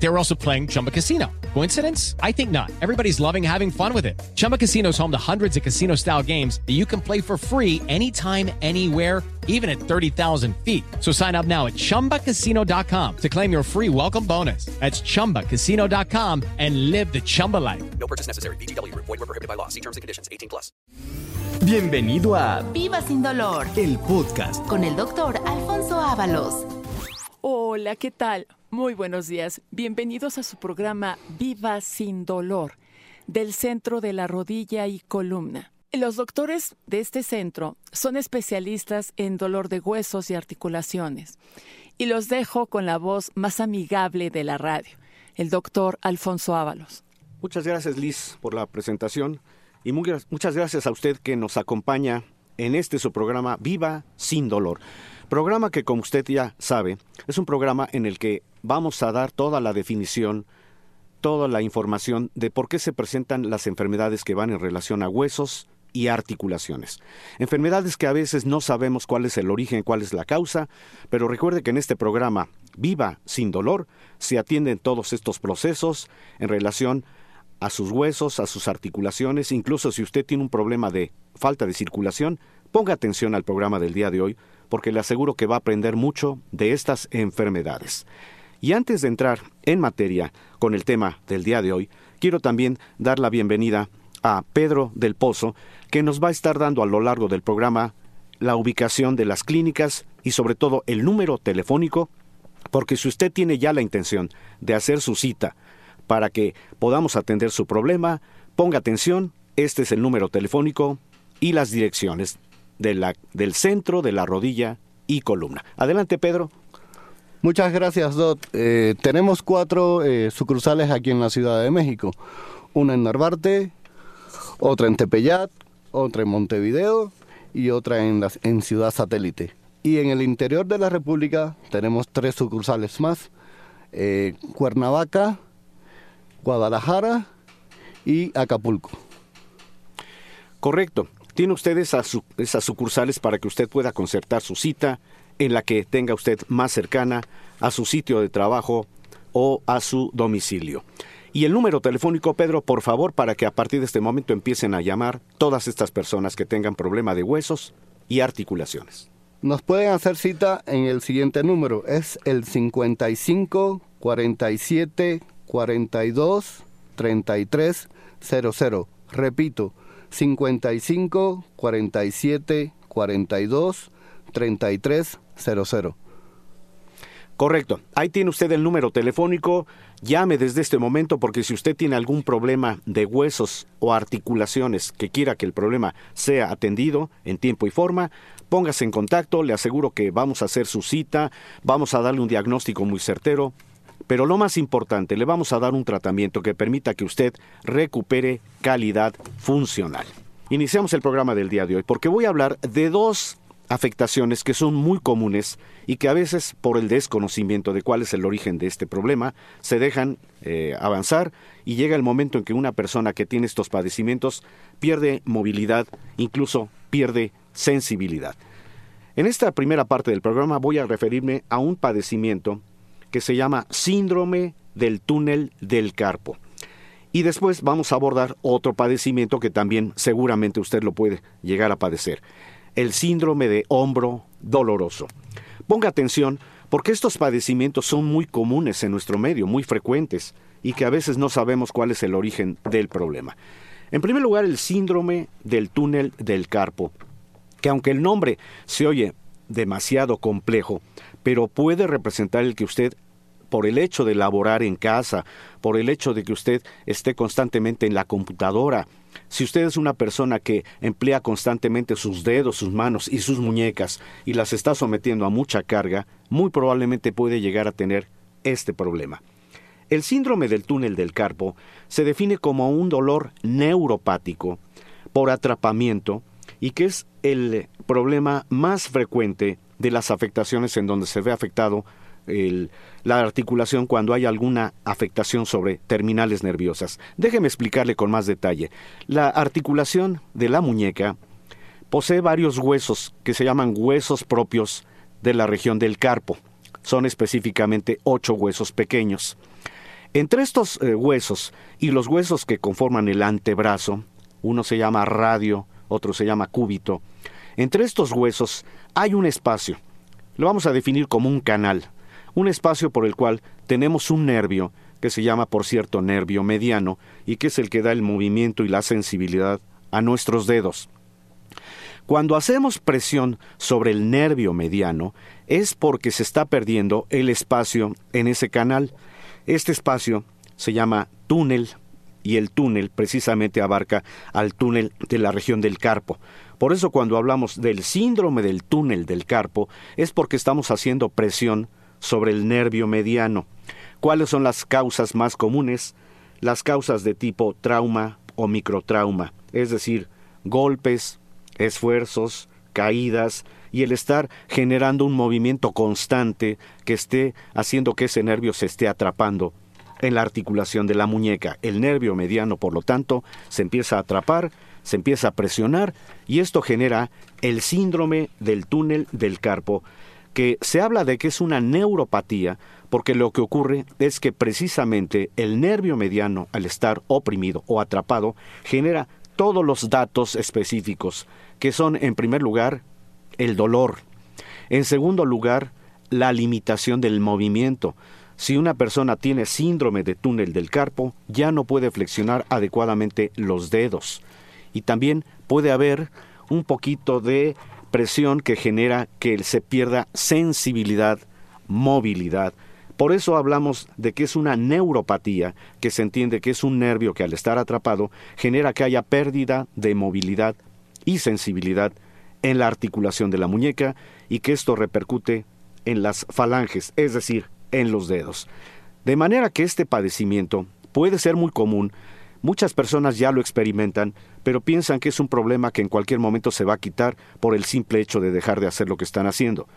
They were also playing Chumba Casino. Coincidence? I think not. Everybody's loving having fun with it. Chumba Casino is home to hundreds of casino style games that you can play for free anytime, anywhere, even at 30,000 feet. So sign up now at chumbacasino.com to claim your free welcome bonus. That's chumbacasino.com and live the Chumba life. No purchase necessary. BGW. Void were prohibited by law. See terms and conditions. 18 plus. Bienvenido a Viva sin dolor el podcast. con el doctor Alfonso Ábalos. Hola, ¿qué tal? Muy buenos días. Bienvenidos a su programa Viva sin dolor del Centro de la Rodilla y Columna. Los doctores de este centro son especialistas en dolor de huesos y articulaciones. Y los dejo con la voz más amigable de la radio, el doctor Alfonso Ábalos. Muchas gracias Liz por la presentación y muchas gracias a usted que nos acompaña en este su programa Viva sin dolor. Programa que como usted ya sabe es un programa en el que vamos a dar toda la definición, toda la información de por qué se presentan las enfermedades que van en relación a huesos y articulaciones. Enfermedades que a veces no sabemos cuál es el origen, cuál es la causa, pero recuerde que en este programa Viva sin dolor se atienden todos estos procesos en relación a sus huesos, a sus articulaciones, incluso si usted tiene un problema de falta de circulación, ponga atención al programa del día de hoy, porque le aseguro que va a aprender mucho de estas enfermedades. Y antes de entrar en materia con el tema del día de hoy, quiero también dar la bienvenida a Pedro del Pozo, que nos va a estar dando a lo largo del programa la ubicación de las clínicas y sobre todo el número telefónico, porque si usted tiene ya la intención de hacer su cita para que podamos atender su problema, ponga atención, este es el número telefónico y las direcciones de la- del centro de la rodilla y columna. Adelante, Pedro. Muchas gracias, Dot. Eh, tenemos cuatro eh, sucursales aquí en la Ciudad de México. Una en Narvarte, otra en Tepeyat, otra en Montevideo y otra en, las- en Ciudad Satélite. Y en el interior de la República tenemos tres sucursales más. eh, Cuernavaca, Guadalajara y Acapulco. Correcto. Tiene usted esas, su- esas sucursales para que usted pueda concertar su cita en la que tenga usted más cercana a su sitio de trabajo o a su domicilio. Y el número telefónico, Pedro, por favor, para que a partir de este momento empiecen a llamar todas estas personas que tengan problema de huesos y articulaciones. Nos pueden hacer cita en el siguiente número. Es el 55 47 42 33 00. Repito, 55 47 42 33 00. Correcto. Ahí tiene usted el número telefónico. Llame desde este momento porque si usted tiene algún problema de huesos o articulaciones que quiera que el problema sea atendido en tiempo y forma, póngase en contacto. Le aseguro que vamos a hacer su cita, vamos a darle un diagnóstico muy certero. Pero lo más importante, le vamos a dar un tratamiento que permita que usted recupere calidad funcional. Iniciamos el programa del día de hoy porque voy a hablar de dos afectaciones que son muy comunes y que a veces por el desconocimiento de cuál es el origen de este problema se dejan eh, avanzar y llega el momento en que una persona que tiene estos padecimientos pierde movilidad, incluso pierde sensibilidad. En esta primera parte del programa voy a referirme a un padecimiento que se llama síndrome del túnel del carpo. Y después vamos a abordar otro padecimiento que también seguramente usted lo puede llegar a padecer, el síndrome de hombro doloroso. Ponga atención porque estos padecimientos son muy comunes en nuestro medio, muy frecuentes, y que a veces no sabemos cuál es el origen del problema. En primer lugar, el síndrome del túnel del carpo, que aunque el nombre se oye demasiado complejo, pero puede representar el que usted por el hecho de laborar en casa, por el hecho de que usted esté constantemente en la computadora, si usted es una persona que emplea constantemente sus dedos, sus manos y sus muñecas y las está sometiendo a mucha carga, muy probablemente puede llegar a tener este problema. El síndrome del túnel del carpo se define como un dolor neuropático por atrapamiento y que es el problema más frecuente de las afectaciones en donde se ve afectado la articulación cuando hay alguna afectación sobre terminales nerviosas. Déjeme explicarle con más detalle. La articulación de la muñeca posee varios huesos que se llaman huesos propios de la región del carpo. Son específicamente ocho huesos pequeños. Entre estos eh, huesos y los huesos que conforman el antebrazo, uno se llama radio, otro se llama cúbito, entre estos huesos hay un espacio. Lo vamos a definir como un canal, un espacio por el cual tenemos un nervio que se llama, por cierto, nervio mediano y que es el que da el movimiento y la sensibilidad a nuestros dedos. Cuando hacemos presión sobre el nervio mediano es porque se está perdiendo el espacio en ese canal. Este espacio se llama túnel y el túnel precisamente abarca al túnel de la región del carpo. Por eso cuando hablamos del síndrome del túnel del carpo es porque estamos haciendo presión sobre el nervio mediano. ¿Cuáles son las causas más comunes? Las causas de tipo trauma o microtrauma, es decir, golpes, esfuerzos, caídas y el estar generando un movimiento constante que esté haciendo que ese nervio se esté atrapando en la articulación de la muñeca. El nervio mediano, por lo tanto, se empieza a atrapar, se empieza a presionar y esto genera el síndrome del túnel del carpo, que se habla de que es una neuropatía porque lo que ocurre es que precisamente el nervio mediano, al estar oprimido o atrapado, genera todos los datos específicos, que son, en primer lugar, el dolor. En segundo lugar, la limitación del movimiento. Si una persona tiene síndrome de túnel del carpo, ya no puede flexionar adecuadamente los dedos. Y también puede haber un poquito de presión que genera que se pierda sensibilidad, movilidad. Por eso hablamos de que es una neuropatía, que se entiende que es un nervio que al estar atrapado genera que haya pérdida de movilidad y sensibilidad en la articulación de la muñeca y que esto repercute en las falanges, es decir, en los dedos. De manera que este padecimiento puede ser muy común, muchas personas ya lo experimentan, pero piensan que es un problema que en cualquier momento se va a quitar por el simple hecho de dejar de hacer lo que están haciendo.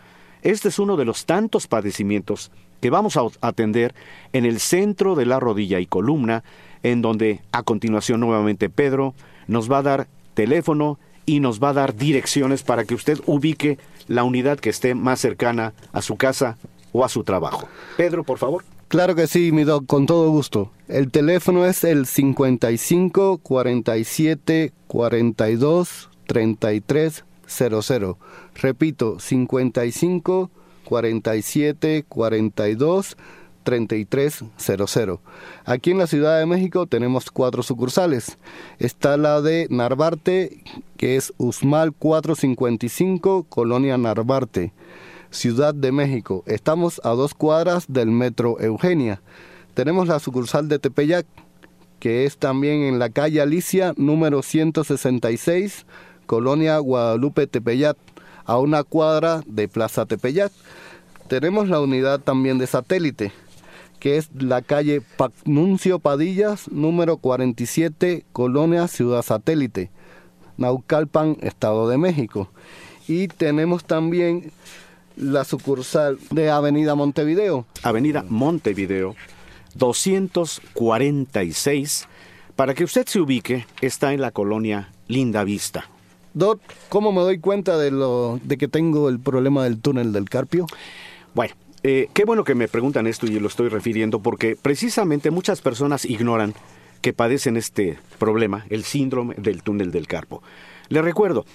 Este es uno de los tantos padecimientos que vamos a atender en el centro de la rodilla y columna, en donde a continuación nuevamente Pedro nos va a dar teléfono y nos va a dar direcciones para que usted ubique la unidad que esté más cercana a su casa o a su trabajo. Pedro, por favor. Claro que sí, mi doc, con todo gusto. El teléfono es el 55 47 42 33 00. Repito, 55 47 42 3300. Aquí en la Ciudad de México tenemos cuatro sucursales. Está la de Narvarte, que es Usmal 455, Colonia Narvarte, Ciudad de México. Estamos a dos cuadras del Metro Eugenia. Tenemos la sucursal de Tepeyac, que es también en la calle Alicia, número 166, Colonia Guadalupe Tepeyac, a una cuadra de Plaza Tepeyac. Tenemos la unidad también de satélite, que es la calle Pacnuncio Padillas, número 47, Colonia Ciudad Satélite, Naucalpan, Estado de México. Y tenemos también la sucursal de Avenida Montevideo. Avenida Montevideo, 246. Para que usted se ubique, está en la colonia Linda Vista. Doc, ¿cómo me doy cuenta de, lo, de que tengo el problema del túnel del carpio? Bueno, eh, qué bueno que me preguntan esto y lo estoy refiriendo porque precisamente muchas personas ignoran que padecen este problema, el síndrome del túnel del carpo. Le recuerdo,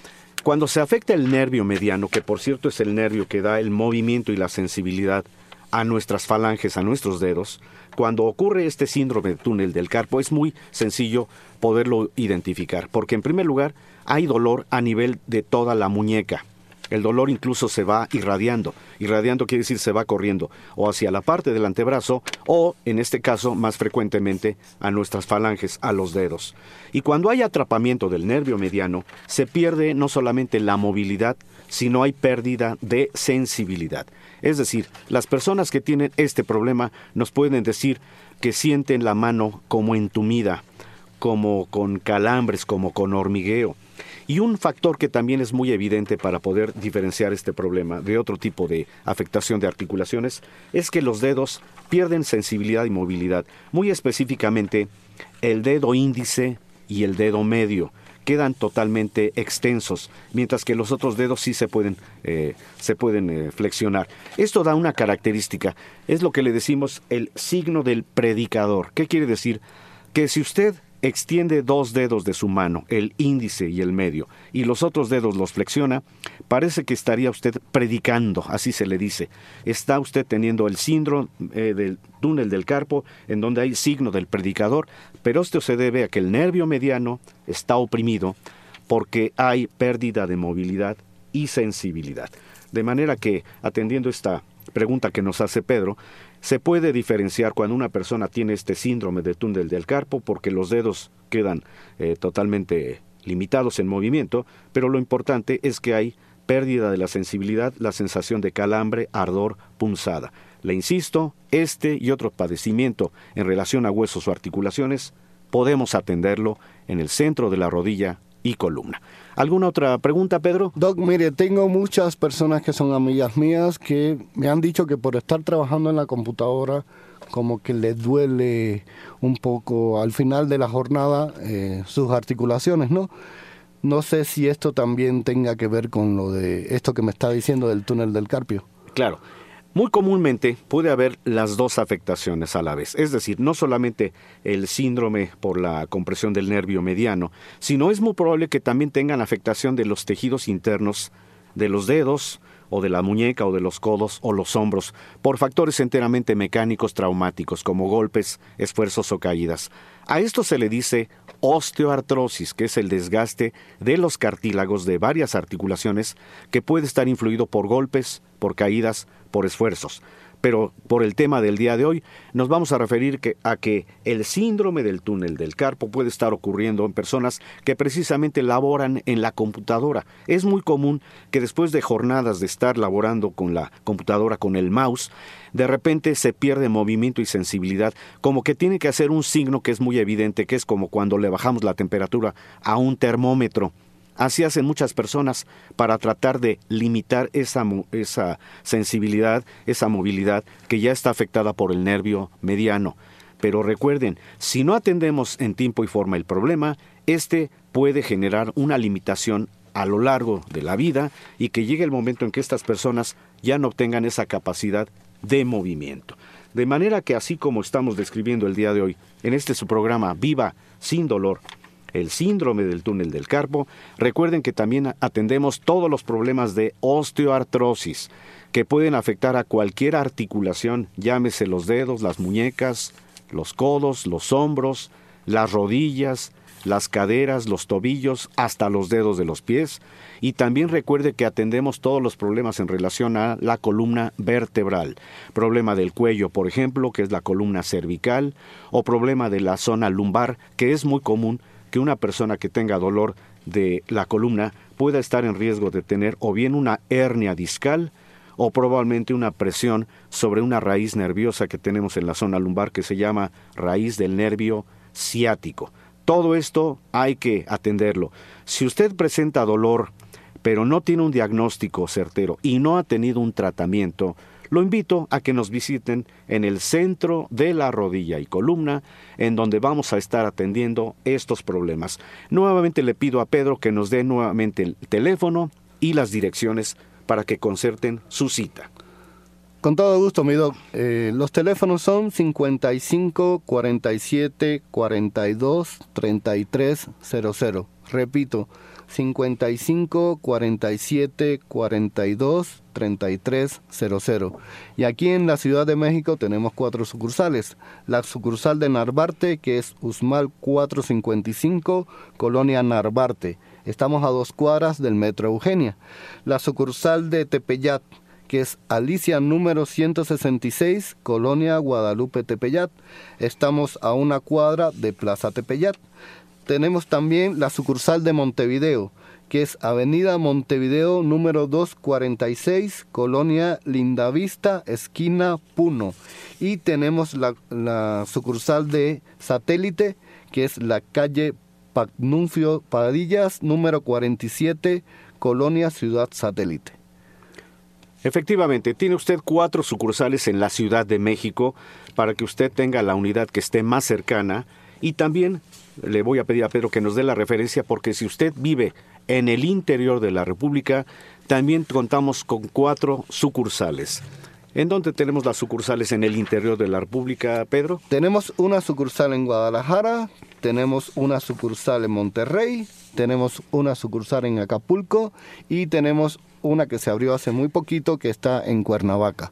cuando se afecta el nervio mediano, que por cierto es el nervio que da el movimiento y la sensibilidad a nuestras falanges, a nuestros dedos, cuando ocurre este síndrome del túnel del carpo es muy sencillo poderlo identificar, porque en primer lugar hay dolor a nivel de toda la muñeca. El dolor incluso se va irradiando. Irradiando quiere decir se va corriendo o hacia la parte del antebrazo o, en este caso, más frecuentemente a nuestras falanges, a los dedos. Y cuando hay atrapamiento del nervio mediano, se pierde no solamente la movilidad, sino hay pérdida de sensibilidad. Es decir, las personas que tienen este problema nos pueden decir que sienten la mano como entumida, como con calambres, como con hormigueo. Y un factor que también es muy evidente para poder diferenciar este problema de otro tipo de afectación de articulaciones es que los dedos pierden sensibilidad y movilidad. Muy específicamente, el dedo índice y el dedo medio quedan totalmente extensos, mientras que los otros dedos sí se pueden, eh, se pueden eh, flexionar. Esto da una característica, es lo que le decimos el signo del predicador. ¿Qué quiere decir? Que si usted extiende dos dedos de su mano, el índice y el medio, y los otros dedos los flexiona, parece que estaría usted predicando, así se le dice. Está usted teniendo el síndrome eh, del túnel del carpo, en donde hay signo del predicador, pero esto se debe a que el nervio mediano está oprimido porque hay pérdida de movilidad y sensibilidad. De manera que, atendiendo esta pregunta que nos hace Pedro, se puede diferenciar cuando una persona tiene este síndrome de túnel del carpo porque los dedos quedan eh, totalmente limitados en movimiento, pero lo importante es que hay pérdida de la sensibilidad, la sensación de calambre, ardor, punzada. Le insisto, este y otro padecimiento en relación a huesos o articulaciones podemos atenderlo en el centro de la rodilla y columna. ¿Alguna otra pregunta, Pedro? Doc, mire, tengo muchas personas que son amigas mías que me han dicho que por estar trabajando en la computadora, como que les duele un poco al final de la jornada eh, sus articulaciones, ¿no? No sé si esto también tenga que ver con lo de esto que me está diciendo del túnel del carpio. Claro. Muy comúnmente puede haber las dos afectaciones a la vez, es decir, no solamente el síndrome por la compresión del nervio mediano, sino es muy probable que también tengan afectación de los tejidos internos de los dedos o de la muñeca o de los codos o los hombros por factores enteramente mecánicos traumáticos como golpes, esfuerzos o caídas. A esto se le dice osteoartrosis, que es el desgaste de los cartílagos de varias articulaciones que puede estar influido por golpes, por caídas, por esfuerzos. Pero por el tema del día de hoy, nos vamos a referir a que el síndrome del túnel del carpo puede estar ocurriendo en personas que precisamente laboran en la computadora. Es muy común que después de jornadas de estar laborando con la computadora, con el mouse, de repente se pierde movimiento y sensibilidad, como que tiene que hacer un signo que es muy evidente, que es como cuando le bajamos la temperatura a un termómetro. Así hacen muchas personas para tratar de limitar esa, esa sensibilidad, esa movilidad que ya está afectada por el nervio mediano. Pero recuerden, si no atendemos en tiempo y forma el problema, este puede generar una limitación a lo largo de la vida y que llegue el momento en que estas personas ya no obtengan esa capacidad de movimiento. De manera que así como estamos describiendo el día de hoy en este su programa Viva sin dolor, el síndrome del túnel del carpo, recuerden que también atendemos todos los problemas de osteoartrosis que pueden afectar a cualquier articulación, llámese los dedos, las muñecas, los codos, los hombros, las rodillas, las caderas, los tobillos, hasta los dedos de los pies. Y también recuerde que atendemos todos los problemas en relación a la columna vertebral. Problema del cuello, por ejemplo, que es la columna cervical, o problema de la zona lumbar, que es muy común que una persona que tenga dolor de la columna pueda estar en riesgo de tener o bien una hernia discal o probablemente una presión sobre una raíz nerviosa que tenemos en la zona lumbar que se llama raíz del nervio ciático. Todo esto hay que atenderlo. Si usted presenta dolor, pero no tiene un diagnóstico certero y no ha tenido un tratamiento, lo invito a que nos visiten en el centro de la rodilla y columna, en donde vamos a estar atendiendo estos problemas. Nuevamente le pido a Pedro que nos dé nuevamente el teléfono y las direcciones para que concerten su cita. Con todo gusto, mi doc. Eh, los teléfonos son 55 47 42 33 00. Repito, 55 47 42 33 00. Y aquí en la Ciudad de México tenemos cuatro sucursales. La sucursal de Narvarte, que es Usmal 455, Colonia Narvarte. Estamos a dos cuadras del Metro Eugenia. La sucursal de Tepeyat, que es Alicia número 166, Colonia Guadalupe Tepeyat. Estamos a una cuadra de Plaza Tepeyat tenemos también la sucursal de Montevideo, que es Avenida Montevideo número 246, Colonia Lindavista, esquina Puno. Y tenemos la, sucursal de Satélite, que es la calle Pagnuncio Padillas, número 47, Colonia Ciudad Satélite. Efectivamente, tiene usted cuatro sucursales en la Ciudad de México para que usted tenga la unidad que esté más cercana y también le voy a pedir a Pedro que nos dé la referencia porque si usted vive en el interior de la República, también contamos con cuatro sucursales. ¿En dónde tenemos las sucursales en el interior de la República, Pedro? Tenemos una sucursal en Guadalajara, tenemos una sucursal en Monterrey, tenemos una sucursal en Acapulco y tenemos una que se abrió hace muy poquito que está en Cuernavaca.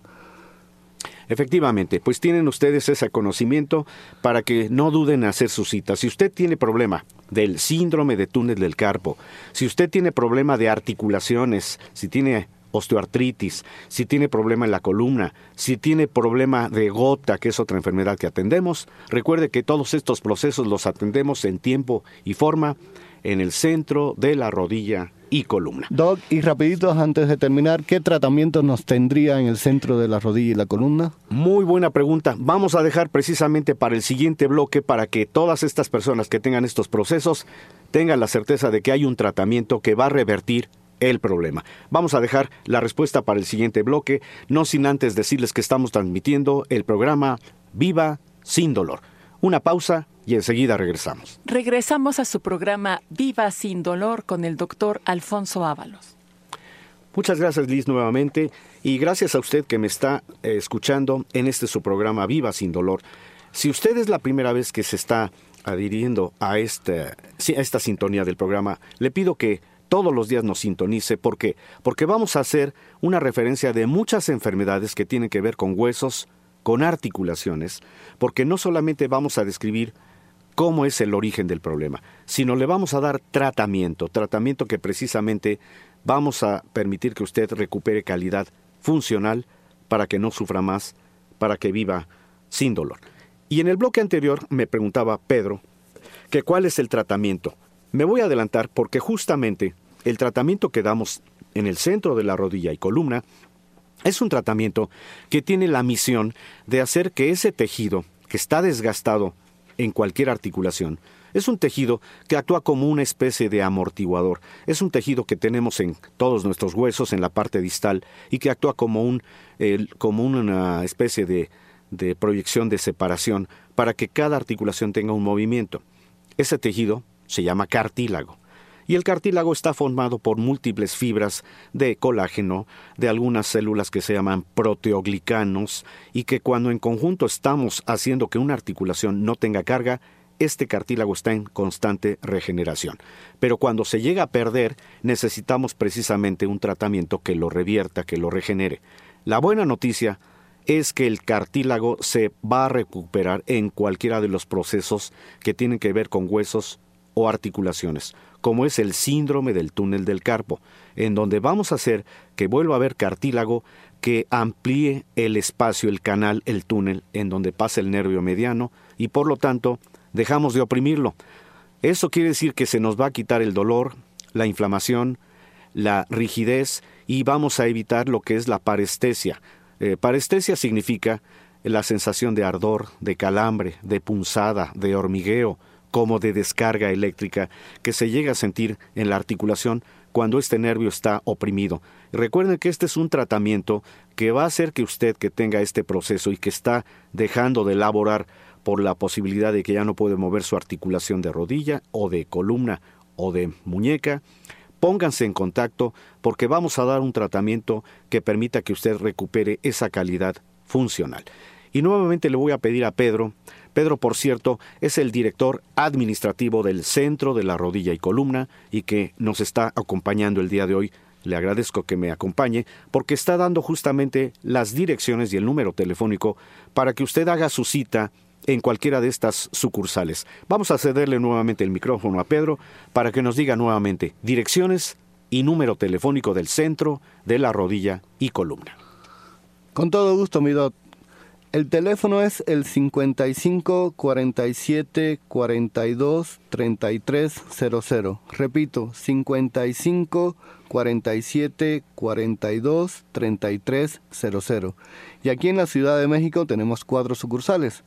Efectivamente, pues tienen ustedes ese conocimiento para que no duden en hacer su cita. Si usted tiene problema del síndrome de túnel del carpo, si usted tiene problema de articulaciones, si tiene osteoartritis, si tiene problema en la columna, si tiene problema de gota, que es otra enfermedad que atendemos, recuerde que todos estos procesos los atendemos en tiempo y forma en el centro de la rodilla y columna. Doc, y rapidito antes de terminar, ¿qué tratamiento nos tendría en el centro de la rodilla y la columna? Muy buena pregunta. Vamos a dejar precisamente para el siguiente bloque para que todas estas personas que tengan estos procesos tengan la certeza de que hay un tratamiento que va a revertir el problema. Vamos a dejar la respuesta para el siguiente bloque, no sin antes decirles que estamos transmitiendo el programa Viva sin dolor. Una pausa y enseguida regresamos. Regresamos a su programa Viva sin dolor con el doctor Alfonso Ábalos. Muchas gracias Liz nuevamente y gracias a usted que me está eh, escuchando en este su programa Viva sin dolor. Si usted es la primera vez que se está adhiriendo a esta, a esta sintonía del programa, le pido que todos los días nos sintonice. ¿Por qué? Porque vamos a hacer una referencia de muchas enfermedades que tienen que ver con huesos, con articulaciones, porque no solamente vamos a describir cómo es el origen del problema, sino le vamos a dar tratamiento, tratamiento que precisamente vamos a permitir que usted recupere calidad funcional para que no sufra más, para que viva sin dolor. Y en el bloque anterior me preguntaba Pedro que cuál es el tratamiento. Me voy a adelantar porque justamente el tratamiento que damos en el centro de la rodilla y columna es un tratamiento que tiene la misión de hacer que ese tejido que está desgastado en cualquier articulación, es un tejido que actúa como una especie de amortiguador. Es un tejido que tenemos en todos nuestros huesos, en la parte distal, y que actúa como, un, como una especie de, de proyección de separación para que cada articulación tenga un movimiento. Ese tejido se llama cartílago. Y el cartílago está formado por múltiples fibras de colágeno, de algunas células que se llaman proteoglicanos, y que cuando en conjunto estamos haciendo que una articulación no tenga carga, este cartílago está en constante regeneración. Pero cuando se llega a perder, necesitamos precisamente un tratamiento que lo revierta, que lo regenere. La buena noticia es que el cartílago se va a recuperar en cualquiera de los procesos que tienen que ver con huesos o articulaciones, como es el síndrome del túnel del carpo, en donde vamos a hacer que vuelva a haber cartílago que amplíe el espacio, el canal, el túnel en donde pasa el nervio mediano y por lo tanto dejamos de oprimirlo. Eso quiere decir que se nos va a quitar el dolor, la inflamación, la rigidez y vamos a evitar lo que es la parestesia. Eh, parestesia significa la sensación de ardor, de calambre, de punzada, de hormigueo, como de descarga eléctrica que se llega a sentir en la articulación cuando este nervio está oprimido. Recuerden que este es un tratamiento que va a hacer que usted que tenga este proceso y que está dejando de elaborar por la posibilidad de que ya no puede mover su articulación de rodilla o de columna o de muñeca, pónganse en contacto porque vamos a dar un tratamiento que permita que usted recupere esa calidad funcional. Y nuevamente le voy a pedir a Pedro Pedro, por cierto, es el director administrativo del Centro de la Rodilla y Columna y que nos está acompañando el día de hoy. Le agradezco que me acompañe porque está dando justamente las direcciones y el número telefónico para que usted haga su cita en cualquiera de estas sucursales. Vamos a cederle nuevamente el micrófono a Pedro para que nos diga nuevamente direcciones y número telefónico del Centro de la Rodilla y Columna. Con todo gusto, mi doctor. El teléfono es el 55 47 42 33 00. Repito, 55 47 42 33 00. Y aquí en la Ciudad de México tenemos cuatro sucursales.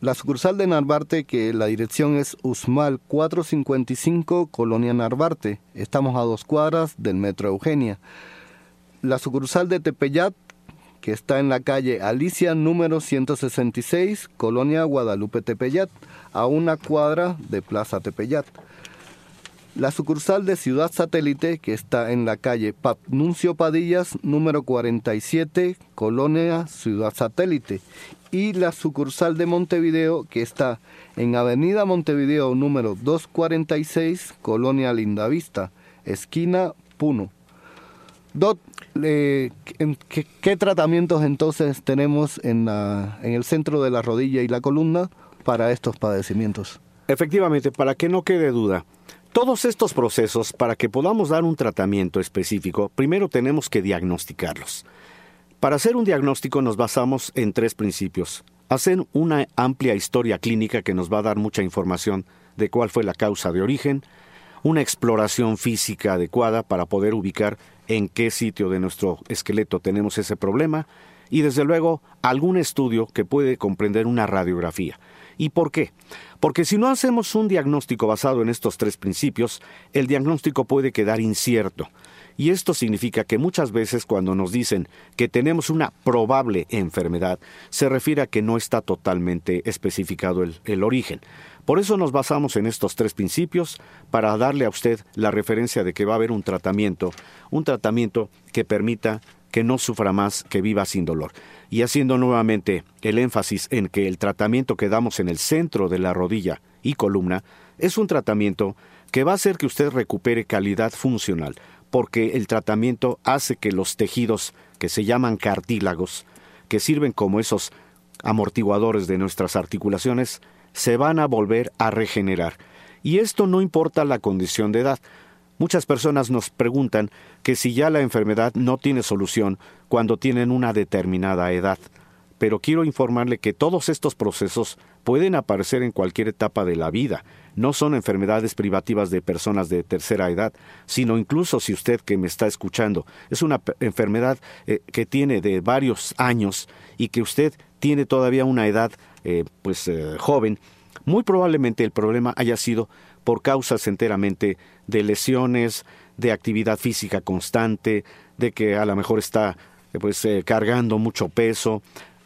la sucursal de Narvarte, que la dirección es Usmal 455, Colonia Narvarte. Estamos a dos cuadras del Metro Eugenia. La sucursal de Tepeyat, que está en la calle Alicia número 166, Colonia Guadalupe Tepeyat, a una cuadra de Plaza Tepeyat. La sucursal de Ciudad Satélite, que está en la calle Nuncio Padillas, número 47, Colonia Ciudad Satélite. Y la sucursal de Montevideo, que está en Avenida Montevideo, número 246, Colonia Lindavista, esquina Puno. Dot, ¿qué, tratamientos entonces tenemos en, el centro de la rodilla y la columna para estos padecimientos? Efectivamente, para que no quede duda, todos estos procesos, para que podamos dar un tratamiento específico, primero tenemos que diagnosticarlos. Para hacer un diagnóstico nos basamos en tres principios. Hacer una amplia historia clínica que nos va a dar mucha información de cuál fue la causa de origen, una exploración física adecuada para poder ubicar en qué sitio de nuestro esqueleto tenemos ese problema y desde luego algún estudio que puede comprender una radiografía. ¿Y por qué? Porque si no hacemos un diagnóstico basado en estos tres principios, el diagnóstico puede quedar incierto. Y esto significa que muchas veces cuando nos dicen que tenemos una probable enfermedad, se refiere a que no está totalmente especificado el, el, origen. Por eso nos basamos en estos tres principios para darle a usted la referencia de que va a haber un tratamiento, un tratamiento que permita que no sufra más, que viva sin dolor. Y haciendo nuevamente el énfasis en que el tratamiento que damos en el centro de la rodilla y columna es un tratamiento que va a hacer que usted recupere calidad funcional, porque el tratamiento hace que los tejidos que se llaman cartílagos, que sirven como esos amortiguadores de nuestras articulaciones, se van a volver a regenerar. Y esto no importa la condición de edad. Muchas personas nos preguntan que si ya la enfermedad no tiene solución cuando tienen una determinada edad. Pero quiero informarle que todos estos procesos pueden aparecer en cualquier etapa de la vida. No son enfermedades privativas de personas de tercera edad, sino incluso si usted que me está escuchando es una enfermedad eh, que tiene de varios años y que usted tiene todavía una edad eh, pues eh, joven, muy probablemente el problema haya sido por causas enteramente de lesiones, de actividad física constante, de que a lo mejor está pues cargando mucho peso.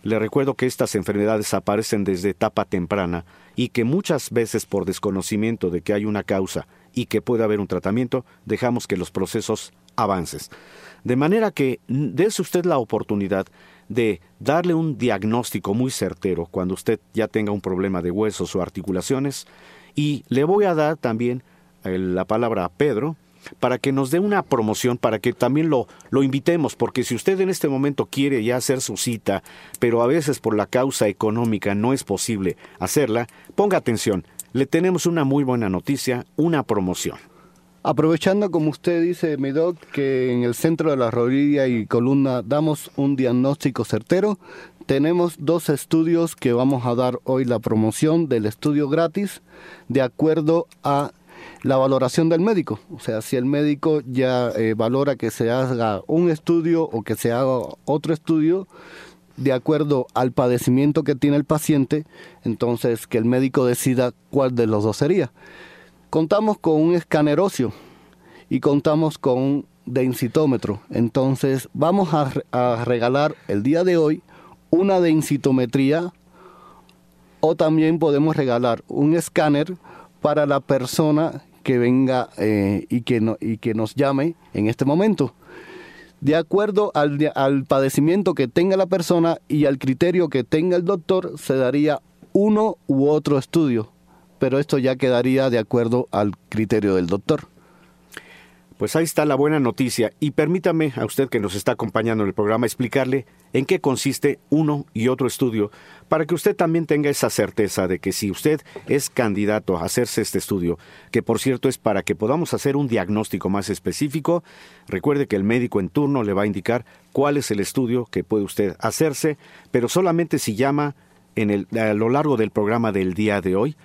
Le recuerdo que estas enfermedades aparecen desde etapa temprana y que muchas veces por desconocimiento de que hay una causa y que puede haber un tratamiento, dejamos que los procesos avancen. De manera que dése usted la oportunidad de darle un diagnóstico muy certero cuando usted ya tenga un problema de huesos o articulaciones y le voy a dar también eh, la palabra a Pedro para que nos dé una promoción, para que también lo, lo invitemos, porque si usted en este momento quiere ya hacer su cita, pero a veces por la causa económica no es posible hacerla, ponga atención, le tenemos una muy buena noticia, una promoción. Aprovechando, como usted dice, mi doc, que en el centro de la rodilla y columna damos un diagnóstico certero, tenemos dos estudios que vamos a dar hoy la promoción del estudio gratis de acuerdo a la valoración del médico. O sea, si el médico ya eh, valora que se haga un estudio o que se haga otro estudio, de acuerdo al padecimiento que tiene el paciente, entonces que el médico decida cuál de los dos sería. Contamos con un escáner óseo y contamos con un densitómetro. Entonces vamos a, a regalar el día de hoy una densitometría o también podemos regalar un escáner para la persona que venga eh, y, que no, y que nos llame en este momento. De acuerdo al, al padecimiento que tenga la persona y al criterio que tenga el doctor, se daría uno u otro estudio pero esto ya quedaría de acuerdo al criterio del doctor. Pues ahí está la buena noticia. Y permítame a usted que nos está acompañando en el programa explicarle en qué consiste uno y otro estudio para que usted también tenga esa certeza de que si usted es candidato a hacerse este estudio, que por cierto es para que podamos hacer un diagnóstico más específico, recuerde que el médico en turno le va a indicar cuál es el estudio que puede usted hacerse, pero solamente si llama en el, a lo largo del programa del día de hoy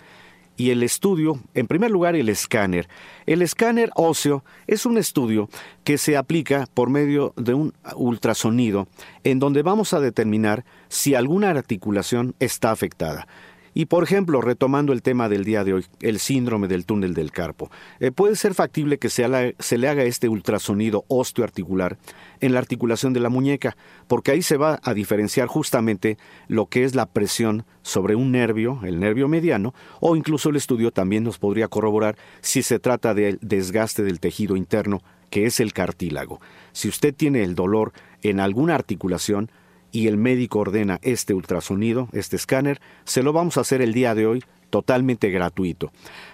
y el estudio, en primer lugar el escáner. El escáner óseo es un estudio que se aplica por medio de un ultrasonido en donde vamos a determinar si alguna articulación está afectada. Y por ejemplo, retomando el tema del día de hoy, el síndrome del túnel del carpo, eh, puede ser factible que se, se le haga este ultrasonido osteoarticular en la articulación de la muñeca, porque ahí se va a diferenciar justamente lo que es la presión sobre un nervio, el nervio mediano, o incluso el estudio también nos podría corroborar si se trata del desgaste del tejido interno, que es el cartílago. Si usted tiene el dolor en alguna articulación, y el médico ordena este ultrasonido, este escáner, se lo vamos a hacer el día de hoy totalmente gratuito.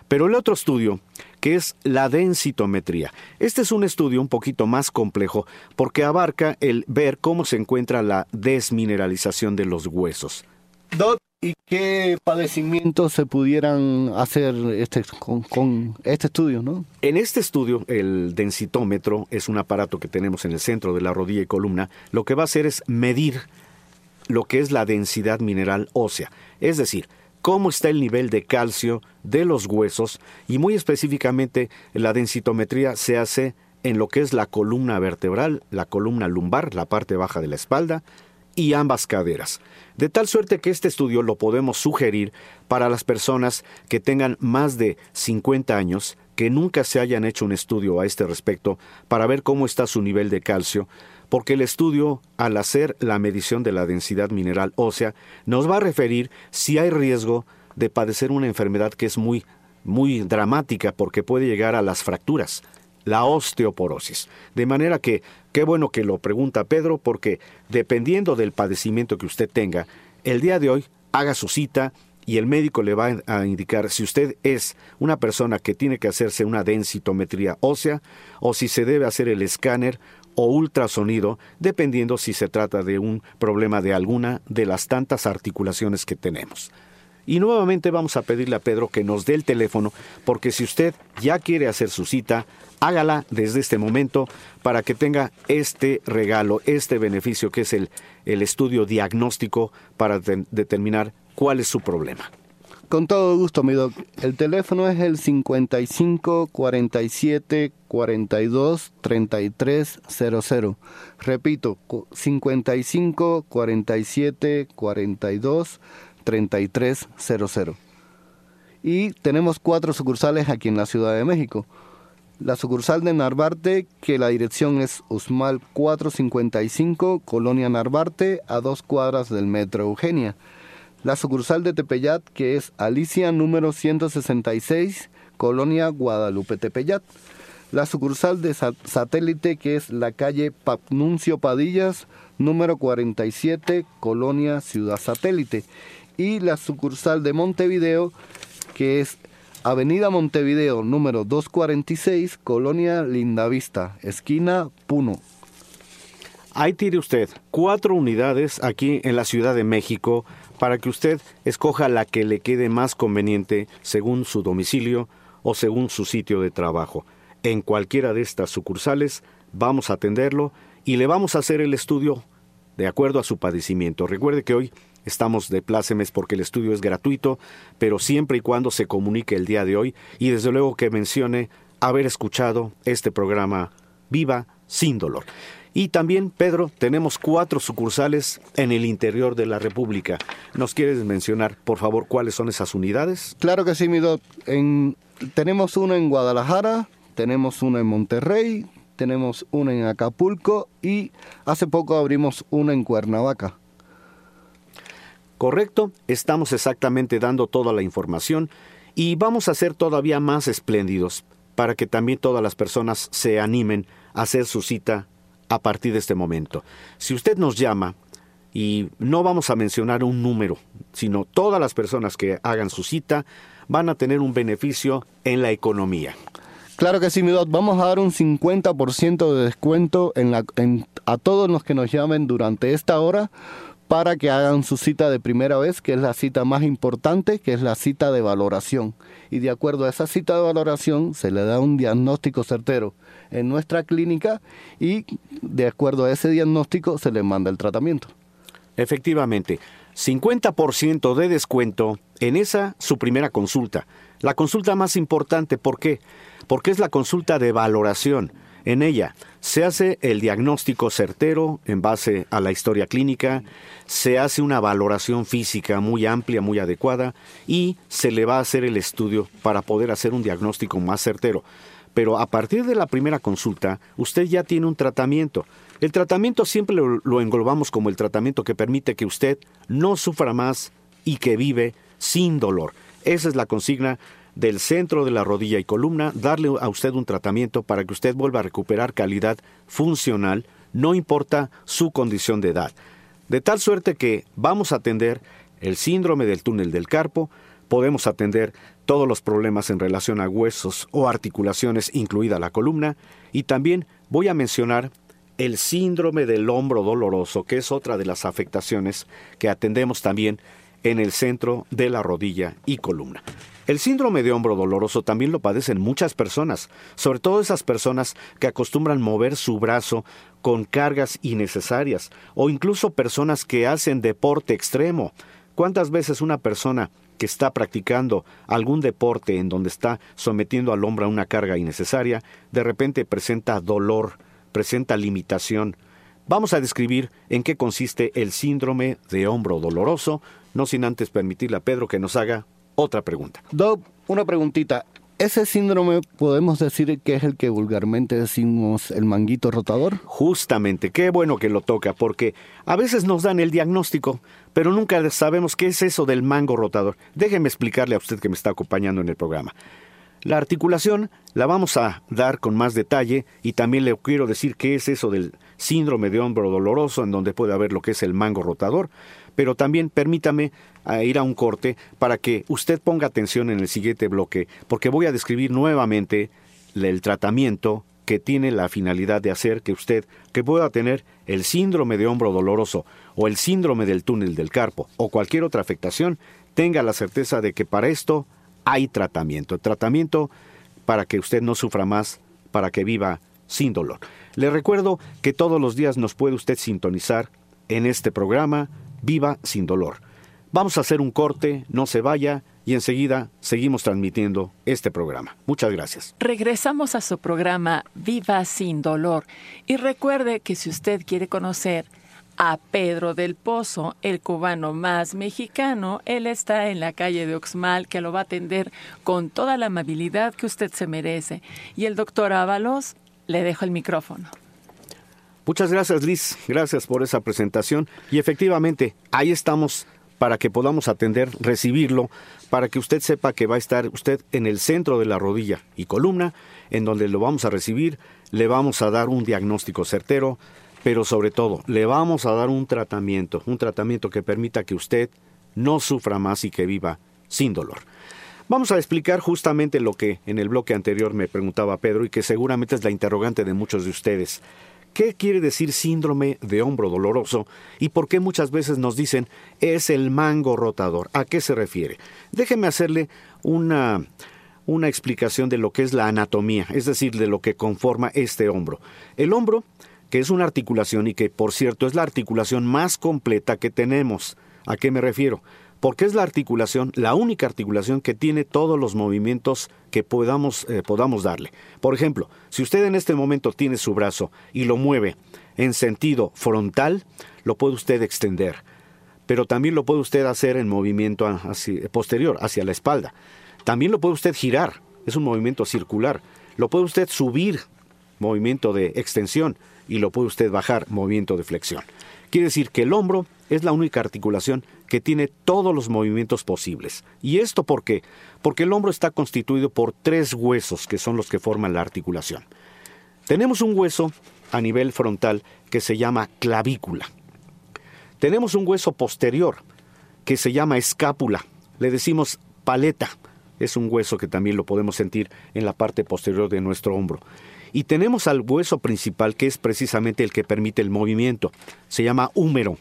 Pero el otro estudio, que es la densitometría. Este es un estudio un poquito más complejo porque abarca el ver cómo se encuentra la desmineralización de los huesos. ¿Y qué padecimientos se pudieran hacer este, con, con este estudio, no? En este estudio, el densitómetro es un aparato que tenemos en el centro de la rodilla y columna. Lo que va a hacer es medir lo que es la densidad mineral ósea, es decir, cómo está el nivel de calcio de los huesos y muy específicamente la densitometría se hace en lo que es la columna vertebral, la columna lumbar, la parte baja de la espalda y ambas caderas. De tal suerte que este estudio lo podemos sugerir para las personas que tengan más de 50 años, que nunca se hayan hecho un estudio a este respecto para ver cómo está su nivel de calcio, porque el estudio, al hacer la medición de la densidad mineral ósea, nos va a referir si hay riesgo de padecer una enfermedad que es muy, muy dramática porque puede llegar a las fracturas, la osteoporosis. De manera que, qué bueno que lo pregunta Pedro, porque dependiendo del padecimiento que usted tenga, el día de hoy haga su cita y el médico le va a indicar si usted es una persona que tiene que hacerse una densitometría ósea o si se debe hacer el escáner o ultrasonido, dependiendo si se trata de un problema de alguna de las tantas articulaciones que tenemos. Y nuevamente vamos a pedirle a Pedro que nos dé el teléfono, porque si usted ya quiere hacer su cita, hágala desde este momento para que tenga este regalo, este beneficio que es el, el estudio diagnóstico para de- determinar cuál es su problema. Con todo gusto, mi doc. El teléfono es el 55 47 42 33 00. Repito, cu- 55 47 42 33 00. Y tenemos cuatro sucursales aquí en la Ciudad de México. La sucursal de Narvarte, que la dirección es Usmal 455, Colonia Narvarte, a dos cuadras del Metro Eugenia. La sucursal de Tepeyat, que es Alicia número 166, Colonia Guadalupe Tepeyat. La sucursal de Sa- Satélite, que es la calle Papnuncio Padillas, número 47, Colonia Ciudad Satélite. Y la sucursal de Montevideo, que es Avenida Montevideo, número 246, Colonia Lindavista, esquina Puno. Ahí tiene usted cuatro unidades aquí en la Ciudad de México para que usted escoja la que le quede más conveniente según su domicilio o según su sitio de trabajo. En cualquiera de estas sucursales vamos a atenderlo y le vamos a hacer el estudio de acuerdo a su padecimiento. Recuerde que hoy estamos de plácemes porque el estudio es gratuito, pero siempre y cuando se comunique el día de hoy y desde luego que mencione haber escuchado este programa Viva sin dolor. Y también, Pedro, tenemos cuatro sucursales en el interior de la República. ¿Nos quieres mencionar, por favor, cuáles son esas unidades? Claro que sí, mi doc. En, tenemos una en Guadalajara, tenemos una en Monterrey, tenemos una en Acapulco y hace poco abrimos una en Cuernavaca. Correcto, estamos exactamente dando toda la información y vamos a ser todavía más espléndidos para que también todas las personas se animen a hacer su cita a partir de este momento. Si usted nos llama y no vamos a mencionar un número, sino todas las personas que hagan su cita van a tener un beneficio en la economía. Claro que sí, mi doc. Vamos a dar un 50% de descuento en la, en- a todos los que nos llamen durante esta hora para que hagan su cita de primera vez, que es la cita más importante, que es la cita de valoración. Y de acuerdo a esa cita de valoración se le da un diagnóstico certero en nuestra clínica y de acuerdo a ese diagnóstico se le manda el tratamiento. Efectivamente, 50% de descuento en esa su primera consulta. La consulta más importante, ¿por qué? Porque es la consulta de valoración. En ella se hace el diagnóstico certero en base a la historia clínica, se hace una valoración física muy amplia, muy adecuada y se le va a hacer el estudio para poder hacer un diagnóstico más certero. Pero a partir de la primera consulta, usted ya tiene un tratamiento. El tratamiento siempre lo, lo englobamos como el tratamiento que permite que usted no sufra más y que vive sin dolor. Esa es la consigna del centro de la rodilla y columna, darle a usted un tratamiento para que usted vuelva a recuperar calidad funcional, no importa su condición de edad. De tal suerte que vamos a atender el síndrome del túnel del carpo, podemos atender todos los problemas en relación a huesos o articulaciones, incluida la columna, y también voy a mencionar el síndrome del hombro doloroso, que es otra de las afectaciones que atendemos también en el centro de la rodilla y columna. El síndrome de hombro doloroso también lo padecen muchas personas, sobre todo esas personas que acostumbran mover su brazo con cargas innecesarias, o incluso personas que hacen deporte extremo. ¿Cuántas veces una persona que está practicando algún deporte en donde está sometiendo al hombro a una carga innecesaria, de repente presenta dolor, presenta limitación? Vamos a describir en qué consiste el síndrome de hombro doloroso, no sin antes permitirle a Pedro que nos haga otra pregunta. Doc, una preguntita. ¿Ese síndrome podemos decir que es el que vulgarmente decimos el manguito rotador? Justamente, qué bueno que lo toca, porque a veces nos dan el diagnóstico, pero nunca sabemos qué es eso del mango rotador. Déjeme explicarle a usted que me está acompañando en el programa. La articulación la vamos a dar con más detalle y también le quiero decir qué es eso del síndrome de hombro doloroso, en donde puede haber lo que es el mango rotador, pero también permítame ir a un corte para que usted ponga atención en el siguiente bloque, porque voy a describir nuevamente el tratamiento que tiene la finalidad de hacer que usted, que pueda tener el síndrome de hombro doloroso o el síndrome del túnel del carpo o cualquier otra afectación, tenga la certeza de que para esto hay tratamiento. Tratamiento para que usted no sufra más, para que viva sin dolor. Le recuerdo que todos los días nos puede usted sintonizar en este programa Viva sin dolor. Vamos a hacer un corte, no se vaya y enseguida seguimos transmitiendo este programa. Muchas gracias. Regresamos a su programa Viva sin dolor y recuerde que si usted quiere conocer a Pedro del Pozo, el cubano más mexicano, él está en la calle de Oxmal que lo va a atender con toda la amabilidad que usted se merece. Y el doctor Ábalos, le dejo el micrófono. Muchas gracias, Liz. Gracias por esa presentación. Y efectivamente, ahí estamos para que podamos atender, recibirlo, para que usted sepa que va a estar usted en el centro de la rodilla y columna, en donde lo vamos a recibir, le vamos a dar un diagnóstico certero, pero sobre todo le vamos a dar un tratamiento, un tratamiento que permita que usted no sufra más y que viva sin dolor. Vamos a explicar justamente lo que en el bloque anterior me preguntaba Pedro y que seguramente es la interrogante de muchos de ustedes. ¿Qué quiere decir síndrome de hombro doloroso y por qué muchas veces nos dicen es el mango rotador? ¿A qué se refiere? Déjeme hacerle una, una explicación de lo que es la anatomía, es decir, de lo que conforma este hombro. El hombro, que es una articulación y que por cierto es la articulación más completa que tenemos. ¿A qué me refiero? Porque es la articulación, la única articulación que tiene todos los movimientos que podamos, eh, podamos darle. Por ejemplo, si usted en este momento tiene su brazo y lo mueve en sentido frontal, lo puede usted extender, pero también lo puede usted hacer en movimiento hacia, posterior, hacia la espalda. También lo puede usted girar, es un movimiento circular. Lo puede usted subir, movimiento de extensión, y lo puede usted bajar, movimiento de flexión. Quiere decir que el hombro es la única articulación que tiene todos los movimientos posibles. ¿Y esto por qué? Porque el hombro está constituido por tres huesos que son los que forman la articulación. Tenemos un hueso a nivel frontal que se llama clavícula. Tenemos un hueso posterior que se llama escápula. Le decimos paleta. Es un hueso que también lo podemos sentir en la parte posterior de nuestro hombro. Y tenemos al hueso principal que es precisamente el que permite el movimiento. Se llama húmero.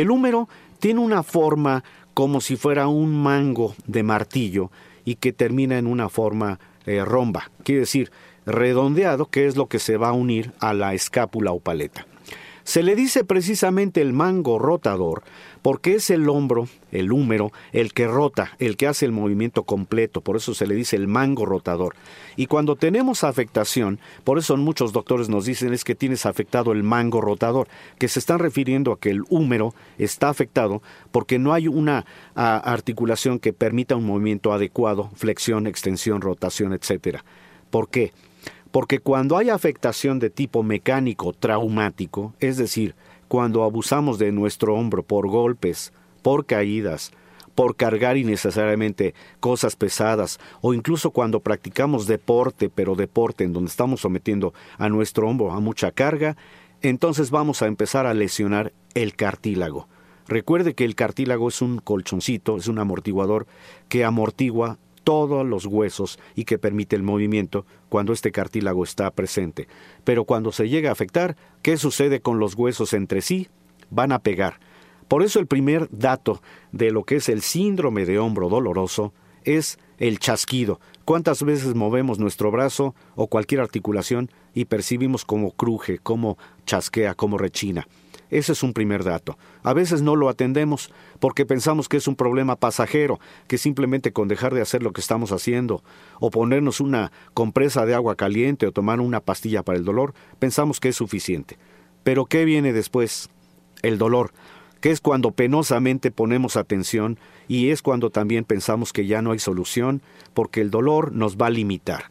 El húmero tiene una forma como si fuera un mango de martillo y que termina en una forma eh, romba, quiere decir redondeado, que es lo que se va a unir a la escápula o paleta. Se le dice precisamente el mango rotador porque es el hombro, el húmero, el que rota, el que hace el movimiento completo, por eso se le dice el mango rotador. Y cuando tenemos afectación, por eso muchos doctores nos dicen es que tienes afectado el mango rotador, que se están refiriendo a que el húmero está afectado porque no hay una articulación que permita un movimiento adecuado, flexión, extensión, rotación, etc. ¿Por qué? Porque cuando hay afectación de tipo mecánico traumático, es decir, cuando abusamos de nuestro hombro por golpes, por caídas, por cargar innecesariamente cosas pesadas, o incluso cuando practicamos deporte, pero deporte en donde estamos sometiendo a nuestro hombro a mucha carga, entonces vamos a empezar a lesionar el cartílago. Recuerde que el cartílago es un colchoncito, es un amortiguador que amortigua todos los huesos y que permite el movimiento cuando este cartílago está presente. Pero cuando se llega a afectar, ¿qué sucede con los huesos entre sí? Van a pegar. Por eso el primer dato de lo que es el síndrome de hombro doloroso es el chasquido. ¿Cuántas veces movemos nuestro brazo o cualquier articulación y percibimos como cruje, como chasquea, como rechina? Ese es un primer dato. A veces no lo atendemos porque pensamos que es un problema pasajero, que simplemente con dejar de hacer lo que estamos haciendo, o ponernos una compresa de agua caliente o tomar una pastilla para el dolor, pensamos que es suficiente. Pero ¿qué viene después? El dolor, que es cuando penosamente ponemos atención y es cuando también pensamos que ya no hay solución porque el dolor nos va a limitar.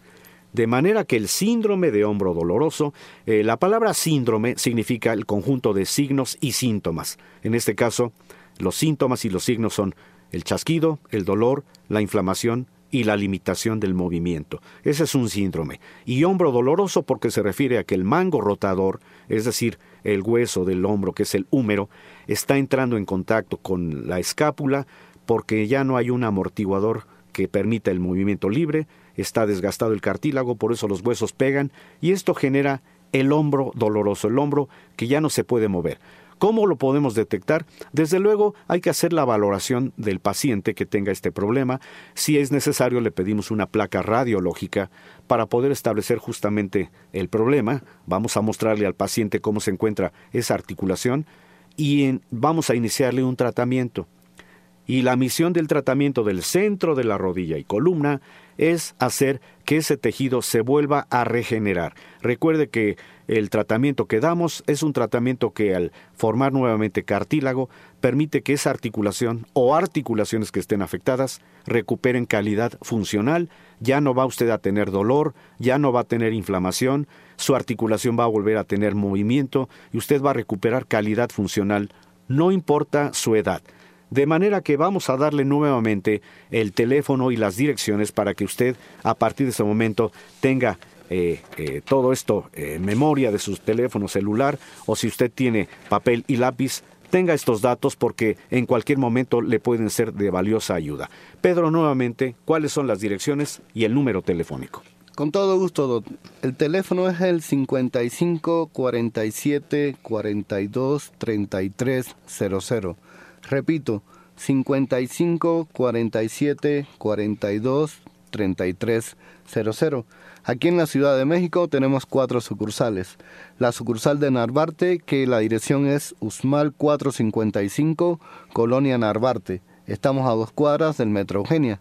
De manera que el síndrome de hombro doloroso, eh, la palabra síndrome significa el conjunto de signos y síntomas. En este caso, los síntomas y los signos son el chasquido, el dolor, la inflamación y la limitación del movimiento. Ese es un síndrome. Y hombro doloroso porque se refiere a que el mango rotador, es decir, el hueso del hombro, que es el húmero, está entrando en contacto con la escápula porque ya no hay un amortiguador que permita el movimiento libre, está desgastado el cartílago, por eso los huesos pegan y esto genera el hombro doloroso, el hombro que ya no se puede mover. ¿Cómo lo podemos detectar? Desde luego hay que hacer la valoración del paciente que tenga este problema. Si es necesario le pedimos una placa radiológica para poder establecer justamente el problema. Vamos a mostrarle al paciente cómo se encuentra esa articulación y vamos a iniciarle un tratamiento. Y la misión del tratamiento del centro de la rodilla y columna es hacer que ese tejido se vuelva a regenerar. Recuerde que el tratamiento que damos es un tratamiento que al formar nuevamente cartílago permite que esa articulación o articulaciones que estén afectadas recuperen calidad funcional, ya no va usted a tener dolor, ya no va a tener inflamación, su articulación va a volver a tener movimiento y usted va a recuperar calidad funcional, no importa su edad. De manera que vamos a darle nuevamente el teléfono y las direcciones para que usted a partir de ese momento tenga eh, eh, todo esto en memoria de su teléfono celular o si usted tiene papel y lápiz, tenga estos datos porque en cualquier momento le pueden ser de valiosa ayuda. Pedro, nuevamente, ¿cuáles son las direcciones y el número telefónico? Con todo gusto, El teléfono es el 55 47 42 33 00. Repito, 55 47 42 33 00. Aquí en la Ciudad de México tenemos cuatro sucursales. La sucursal de Narvarte, que la dirección es Usmal 455, Colonia Narvarte. Estamos a dos cuadras del Metro Eugenia.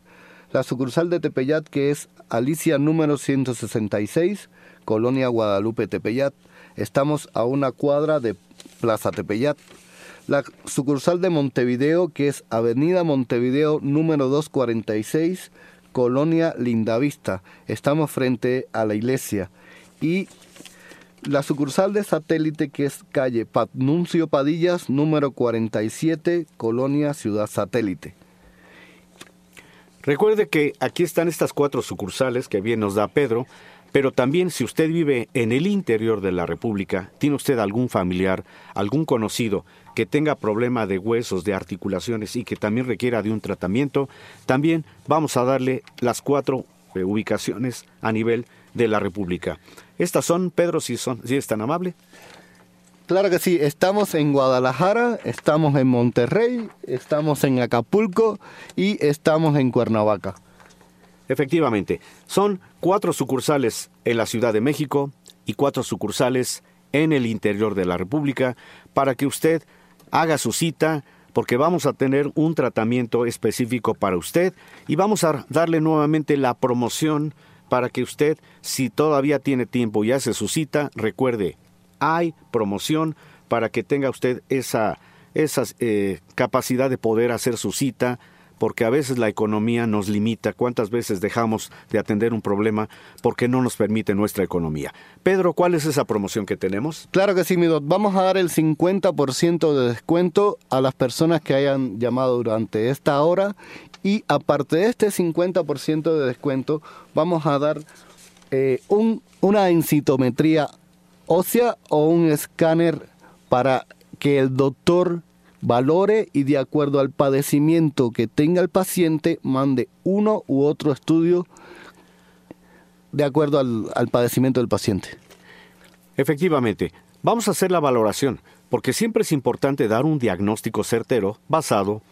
La sucursal de Tepeyat, que es Alicia número 166, Colonia Guadalupe Tepeyat. Estamos a una cuadra de Plaza Tepeyat. La sucursal de Montevideo, que es Avenida Montevideo número 246, Colonia Lindavista. Estamos frente a la iglesia. Y la sucursal de satélite, que es calle Patnuncio Padillas número 47, Colonia Ciudad Satélite. Recuerde que aquí están estas cuatro sucursales que bien nos da Pedro. Pero también si usted vive en el interior de la República, tiene usted algún familiar, algún conocido que tenga problema de huesos, de articulaciones y que también requiera de un tratamiento, también vamos a darle las cuatro eh, ubicaciones a nivel de la República. Estas son, Pedro, si, son, si es tan amable. Claro que sí, estamos en Guadalajara, estamos en Monterrey, estamos en Acapulco y estamos en Cuernavaca. Efectivamente, son cuatro sucursales en la Ciudad de México y cuatro sucursales en el interior de la República para que usted haga su cita porque vamos a tener un tratamiento específico para usted y vamos a darle nuevamente la promoción para que usted, si todavía tiene tiempo y hace su cita, recuerde, hay promoción para que tenga usted esa, esa eh, capacidad de poder hacer su cita porque a veces la economía nos limita. ¿Cuántas veces dejamos de atender un problema porque no nos permite nuestra economía? Pedro, ¿cuál es esa promoción que tenemos? Claro que sí, mi dot. Vamos a dar el 50% de descuento a las personas que hayan llamado durante esta hora y aparte de este 50% de descuento, vamos a dar eh, un, una densitometría ósea o un escáner para que el doctor valore y de acuerdo al padecimiento que tenga el paciente mande uno u otro estudio de acuerdo al, al padecimiento del paciente. Efectivamente, vamos a hacer la valoración, porque siempre es importante dar un diagnóstico certero basado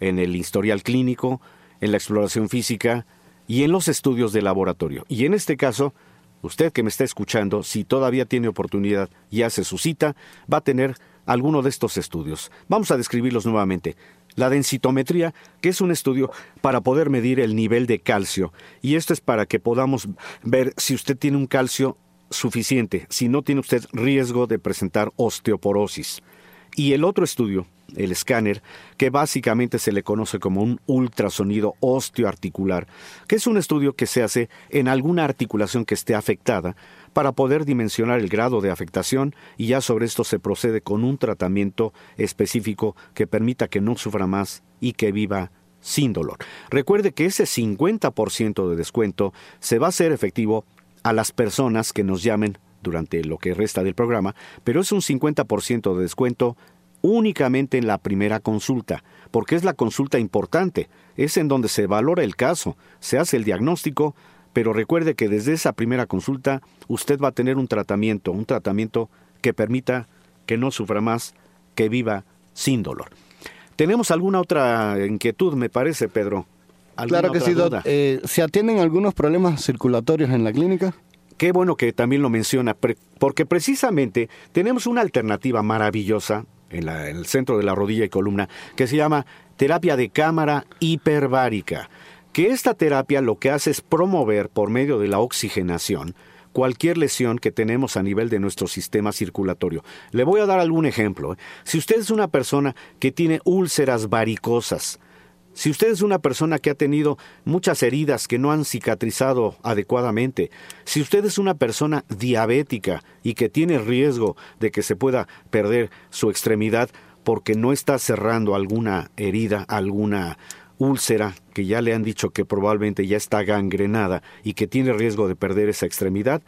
en el historial clínico, en la exploración física y en los estudios de laboratorio. Y en este caso, usted que me está escuchando, si todavía tiene oportunidad y hace su cita, va a tener alguno de estos estudios. Vamos a describirlos nuevamente. La densitometría, que es un estudio para poder medir el nivel de calcio, y esto es para que podamos ver si usted tiene un calcio suficiente, si no tiene usted riesgo de presentar osteoporosis. Y el otro estudio, el escáner, que básicamente se le conoce como un ultrasonido osteoarticular, que es un estudio que se hace en alguna articulación que esté afectada para poder dimensionar el grado de afectación y ya sobre esto se procede con un tratamiento específico que permita que no sufra más y que viva sin dolor. Recuerde que ese 50% de descuento se va a hacer efectivo a las personas que nos llamen durante lo que resta del programa, pero es un 50% de descuento únicamente en la primera consulta, porque es la consulta importante, es en donde se valora el caso, se hace el diagnóstico, pero recuerde que desde esa primera consulta usted va a tener un tratamiento, un tratamiento que permita que no sufra más, que viva sin dolor. ¿Tenemos alguna otra inquietud, me parece, Pedro? Claro que sí, Doc. Eh, ¿Se atienden algunos problemas circulatorios en la clínica? Qué bueno que también lo menciona, porque precisamente tenemos una alternativa maravillosa en, la, en el centro de la rodilla y columna que se llama terapia de cámara hiperbárica que esta terapia lo que hace es promover por medio de la oxigenación cualquier lesión que tenemos a nivel de nuestro sistema circulatorio. Le voy a dar algún ejemplo. ¿eh? Si usted es una persona que tiene úlceras varicosas, si usted es una persona que ha tenido muchas heridas que no han cicatrizado adecuadamente, si usted es una persona diabética y que tiene riesgo de que se pueda perder su extremidad porque no está cerrando alguna herida, alguna úlcera que ya le han dicho que probablemente ya está gangrenada y que tiene riesgo de perder esa extremidad,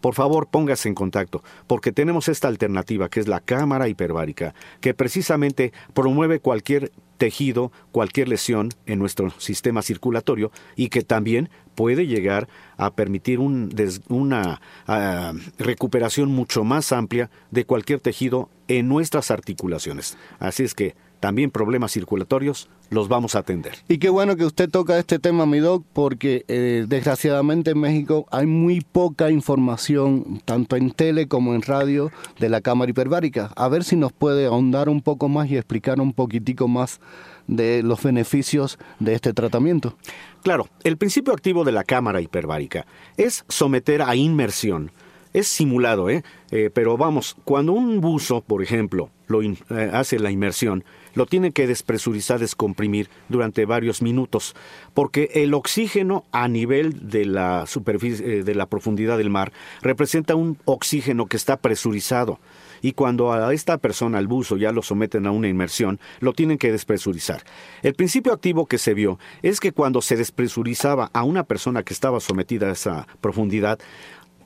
por favor póngase en contacto, porque tenemos esta alternativa que es la cámara hiperbárica, que precisamente promueve cualquier tejido, cualquier lesión en nuestro sistema circulatorio y que también puede llegar a permitir una ah, recuperación mucho más amplia de cualquier tejido en nuestras articulaciones. Así es que también problemas circulatorios, los vamos a atender. Y qué bueno que usted toca este tema, mi doc, porque eh, desgraciadamente en México hay muy poca información, tanto en tele como en radio, de la cámara hiperbárica. A ver si nos puede ahondar un poco más y explicar un poquitico más de los beneficios de este tratamiento. Claro, el principio activo de la cámara hiperbárica es someter a inmersión es simulado, ¿eh? ¿eh? pero vamos, cuando un buzo, por ejemplo, lo eh, hace la inmersión, lo tiene que despresurizar, descomprimir durante varios minutos, porque el oxígeno a nivel de la superficie, eh, de la profundidad del mar, representa un oxígeno que está presurizado. Y cuando a esta persona, al buzo, ya lo someten a una inmersión, lo tienen que despresurizar. El principio activo que se vio es que cuando se despresurizaba a una persona que estaba sometida a esa profundidad,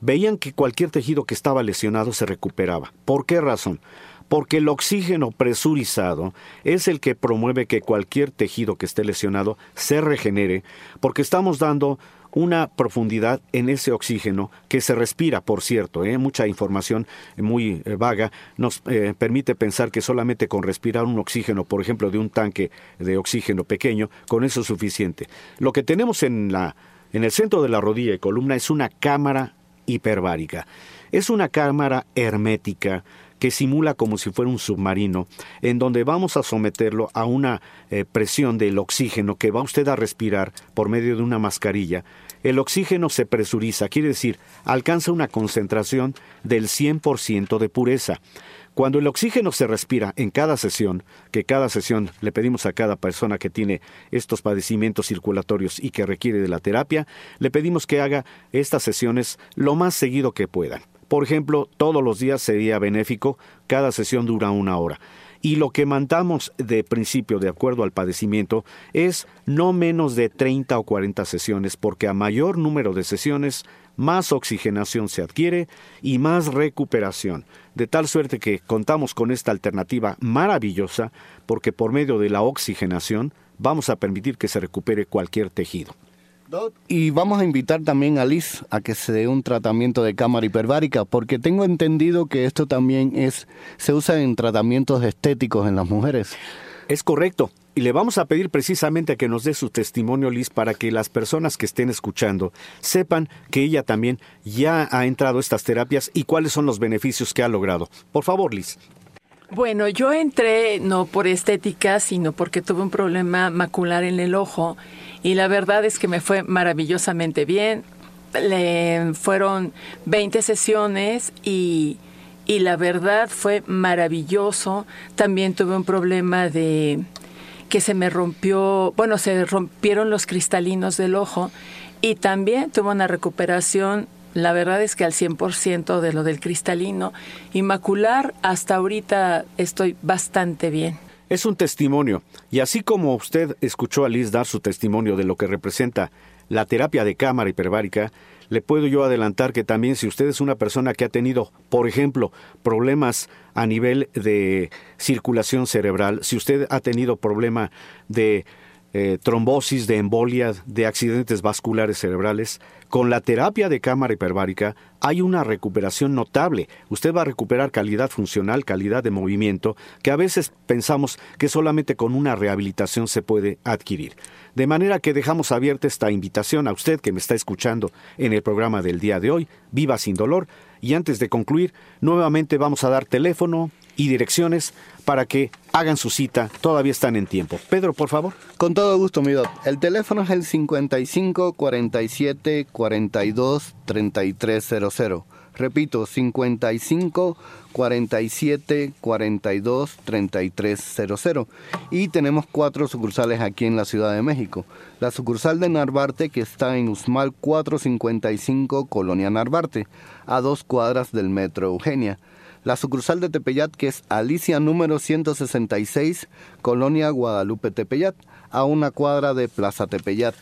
veían que cualquier tejido que estaba lesionado se recuperaba. ¿Por qué razón? Porque el oxígeno presurizado es el que promueve que cualquier tejido que esté lesionado se regenere, porque estamos dando una profundidad en ese oxígeno que se respira, por cierto, ¿eh? mucha información muy eh, vaga nos eh, permite pensar que solamente con respirar un oxígeno, por ejemplo, de un tanque de oxígeno pequeño, con eso es suficiente. Lo que tenemos en la en el centro de la rodilla y columna es una cámara hiperbárica. Es una cámara hermética que simula como si fuera un submarino, en donde vamos a someterlo a una eh, presión del oxígeno que va usted a respirar por medio de una mascarilla. El oxígeno se presuriza, quiere decir, alcanza una concentración del 100% de pureza. Cuando el oxígeno se respira en cada sesión, que cada sesión le pedimos a cada persona que tiene estos padecimientos circulatorios y que requiere de la terapia, le pedimos que haga estas sesiones lo más seguido que puedan. Por ejemplo, todos los días sería benéfico, cada sesión dura una hora. Y lo que mandamos de principio, de acuerdo al padecimiento, es no menos de 30 o 40 sesiones, porque a mayor número de sesiones, más oxigenación se adquiere y más recuperación. De tal suerte que contamos con esta alternativa maravillosa porque por medio de la oxigenación vamos a permitir que se recupere cualquier tejido. Y vamos a invitar también a Liz a que se dé un tratamiento de cámara hiperbárica, porque tengo entendido que esto también es se usa en tratamientos estéticos en las mujeres. Es correcto. Y le vamos a pedir precisamente que nos dé su testimonio, Liz, para que las personas que estén escuchando sepan que ella también ya ha entrado a estas terapias y cuáles son los beneficios que ha logrado. Por favor, Liz. Bueno, yo entré no por estética, sino porque tuve un problema macular en el ojo y la verdad es que me fue maravillosamente bien. Le fueron 20 sesiones y, y la verdad fue maravilloso. También tuve un problema de que se me rompió, bueno, se rompieron los cristalinos del ojo y también tuve una recuperación, la verdad es que al 100% de lo del cristalino y hasta ahorita estoy bastante bien. Es un testimonio, y así como usted escuchó a Liz dar su testimonio de lo que representa la terapia de cámara hiperbárica, le puedo yo adelantar que también si usted es una persona que ha tenido, por ejemplo, problemas a nivel de circulación cerebral, si usted ha tenido problema de eh, trombosis, de embolia, de accidentes vasculares cerebrales, con la terapia de cámara hiperbárica hay una recuperación notable. Usted va a recuperar calidad funcional, calidad de movimiento, que a veces pensamos que solamente con una rehabilitación se puede adquirir. De manera que dejamos abierta esta invitación a usted que me está escuchando en el programa del día de hoy, Viva sin dolor. Y antes de concluir, nuevamente vamos a dar teléfono y direcciones para que hagan su cita. Todavía están en tiempo. Pedro, por favor. Con todo gusto, mi doc. El teléfono es el 55 47 42 3300. Repito, 55 47 42 3300. Y tenemos cuatro sucursales aquí en la Ciudad de México. La sucursal de Narvarte, que está en Usmal 455, Colonia Narvarte, a dos cuadras del Metro Eugenia. La sucursal de Tepeyat, que es Alicia número 166, Colonia Guadalupe Tepeyat, a una cuadra de Plaza Tepeyat.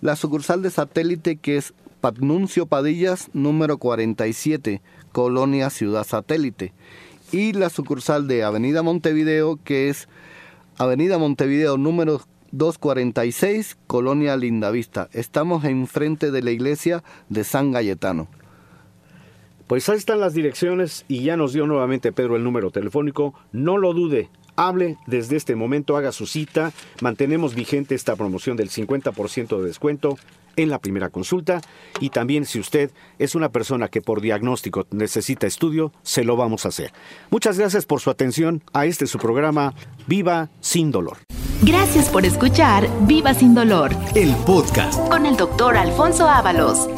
La sucursal de Satélite, que es Patnuncio Padillas, número 47, Colonia Ciudad Satélite. Y la sucursal de Avenida Montevideo, que es Avenida Montevideo número 246, Colonia Lindavista. Estamos enfrente de la iglesia de San Galletano. Pues ahí están las direcciones y ya nos dio nuevamente Pedro el número telefónico. No lo dude, hable desde este momento, haga su cita. Mantenemos vigente esta promoción del 50% de descuento en la primera consulta y también si usted es una persona que por diagnóstico necesita estudio, se lo vamos a hacer. Muchas gracias por su atención a este su programa Viva sin dolor. Gracias por escuchar Viva sin dolor El podcast. con el doctor Alfonso Ábalos.